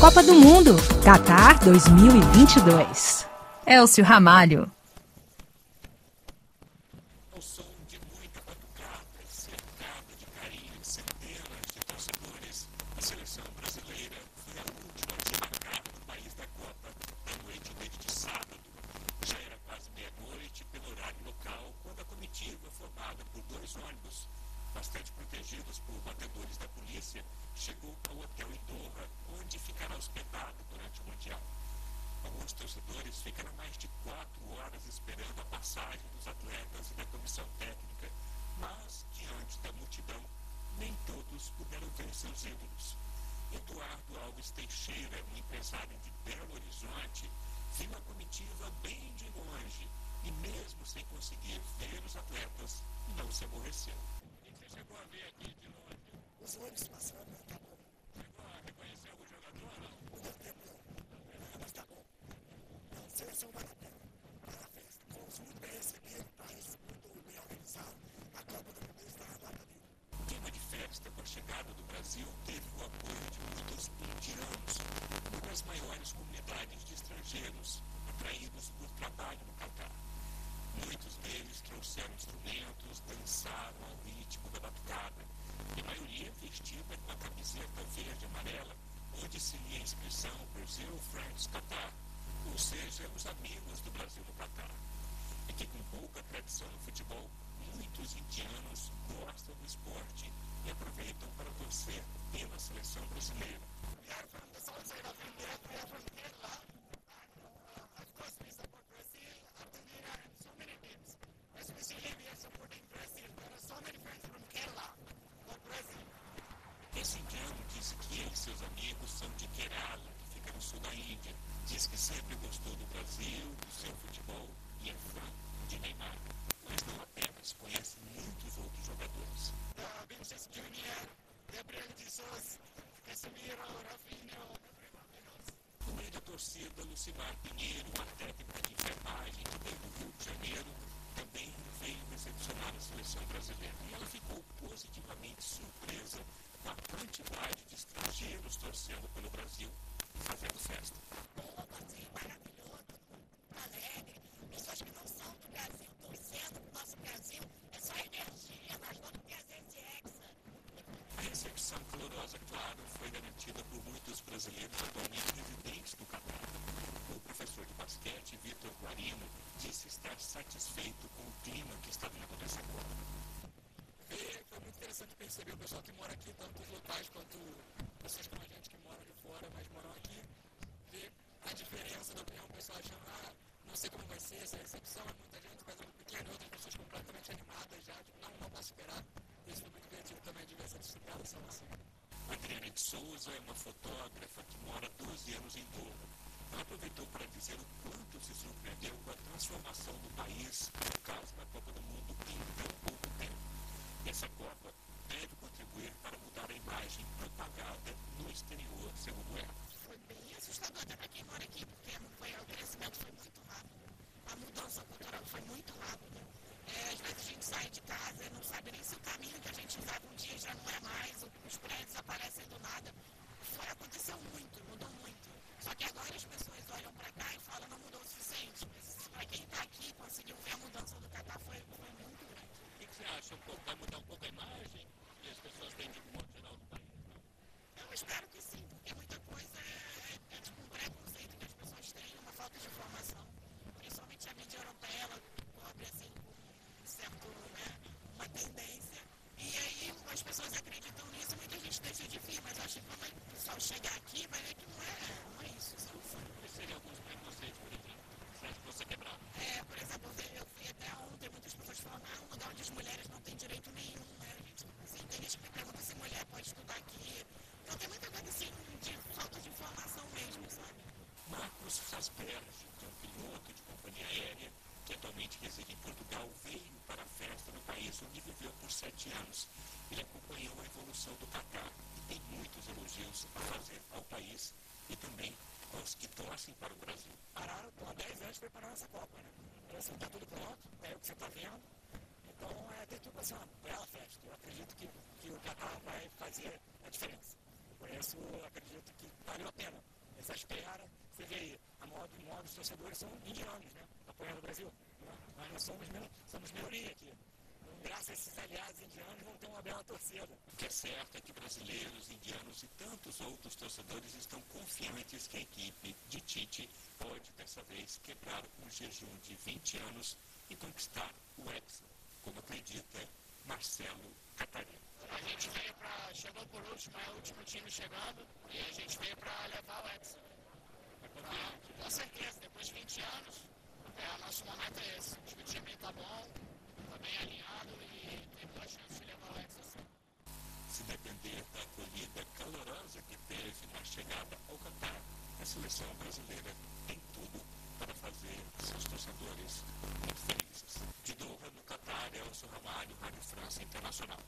Copa do Mundo, Qatar 2022. Elcio Ramalho. bastante protegidos por batedores da polícia, chegou ao hotel em Doha, onde ficará hospedado durante o Mundial. Alguns torcedores ficaram mais de quatro horas esperando a passagem dos atletas e da comissão técnica, mas, diante da multidão, nem todos puderam ver seus ídolos. Eduardo Alves Teixeira, um empresário de Belo Horizonte, viu a comitiva bem de longe e, mesmo sem conseguir ver os atletas, não se aborreceu. Chegou a ver aqui de longe? Os ônibus passando, tá bom. Chegou a reconhecer algum jogador ou não? Não deu tempo, não. Mas tá bom. Então, seleção vale a pena. Para a festa. Com os muito bem recebidos, país muito bem organizado, a Copa do Mundo está lá para mim. O clima de festa com a chegada do Brasil teve o apoio de muitos pintianos, uma das maiores comunidades de estrangeiros atraídos por. inscrição por Zero Friends Qatar, ou seja, os amigos do Brasil no Qatar, e que com pouca tradição no futebol, muitos indianos gostam do esporte e aproveitam para torcer pela seleção brasileira. Torcida Lucimar Pinheiro, uma técnica de enfermagem que veio do Rio de Janeiro, também veio recepcionar a seleção brasileira. E ela ficou positivamente surpresa com a quantidade de estrangeiros torcendo pelo Brasil e fazendo festa. A recepção calorosa, claro, foi garantida por muitos brasileiros atualmente residentes do Catar. O professor de basquete, Vitor Guarino, disse estar satisfeito com o clima que está dentro dessa Copa. Foi muito interessante perceber o pessoal que mora aqui, tanto os locais quanto pessoas como a gente que mora de fora, mas moram aqui, ver a diferença da opinião. O pessoal achando, ah, não sei como vai ser essa recepção, é muita gente fazendo pequeno, outras pessoas completamente animadas já, tipo, não, não posso esperar. Isso foi muito criativo também de ver essa disciplinação assim. Adriana de Souza é uma fotógrafa que mora 12 anos em Doha. Aproveitou para dizer o quanto se surpreendeu com a transformação do país, no caso da Copa do Mundo, em tão pouco tempo. E essa Copa deve contribuir para mudar a imagem propagada no exterior, segundo ela. Foi bem assustador até para quem mora aqui, porque foi, o crescimento foi muito rápido. A mudança cultural foi muito rápida. É, às vezes a gente sai de casa e não sabe nem se o caminho que a gente usava um dia já não é mais, os prédios aparecem do nada. Foi, aconteceu muito, mudou muito. Só que agora as pessoas olham para cá e falam não mudou o suficiente. Mas para quem está aqui conseguiu ver a mudança do Catar foi, foi muito grande. O que, que você acha? Um pouco, vai mudar um pouco a imagem e as pessoas têm de modo geral do país? Eu espero que sim, porque muita coisa é, é, é tipo um preconceito que as pessoas têm, uma falta de informação. Principalmente a mídia europeia, ela cobre assim certo, né, uma tendência. E aí as pessoas acreditam nisso, muita gente deixa de vir, mas eu acho que quando o pessoal chegar aqui, vai ver que não é, não é isso. Isso não foi. Quais seriam alguns preconceitos, por exemplo? Você acha que você quebrar? É, por exemplo, eu fui até ontem, muitas pessoas falam, ah, um lugar onde as mulheres não têm direito nenhum. Né? A gente, assim, tem gente que me pergunta se mulher pode estudar aqui. Então tem muita coisa assim, de falta de informação mesmo, sabe? Que é um piloto de companhia aérea, que atualmente reside em Portugal, veio para a festa no país onde viveu por sete anos. Ele acompanhou a evolução do Catar e tem muitos elogios a fazer ao país e também aos que torcem para o Brasil. Pararam há 10 anos preparando essa Copa, né? Então, assim, tá tudo pronto, é o que você está vendo. Então, é, tem tudo para ser uma bela festa. Eu acredito que, que o Catar vai fazer a diferença. Por isso, acredito que valeu a pena essa espera. Você vê aí, a maior, a maior dos torcedores são indianos, né? Apoiando o Brasil. Né? Nós não somos, somos maioria aqui. Então, graças a esses aliados indianos, vão ter uma bela torcida. O que é certo é que brasileiros, indianos e tantos outros torcedores estão confiantes que a equipe de Tite pode, dessa vez, quebrar um jejum de 20 anos e conquistar o Hexa, como acredita Marcelo Catarina. A gente veio para. Chegou por último, é o último time chegando, e a gente veio para levar o Hexa. Com certeza, depois de 20 anos, é, o nosso momento é esse. Acho que o time está bom, está bem alinhado e tem boa chance de levar o Hexa sim. Se depender da acolhida calorosa que teve na chegada ao Catar, a seleção brasileira tem tudo para fazer seus torcedores muito felizes. De Doha, no Catar, Elcio Ramalho, Rádio França Internacional.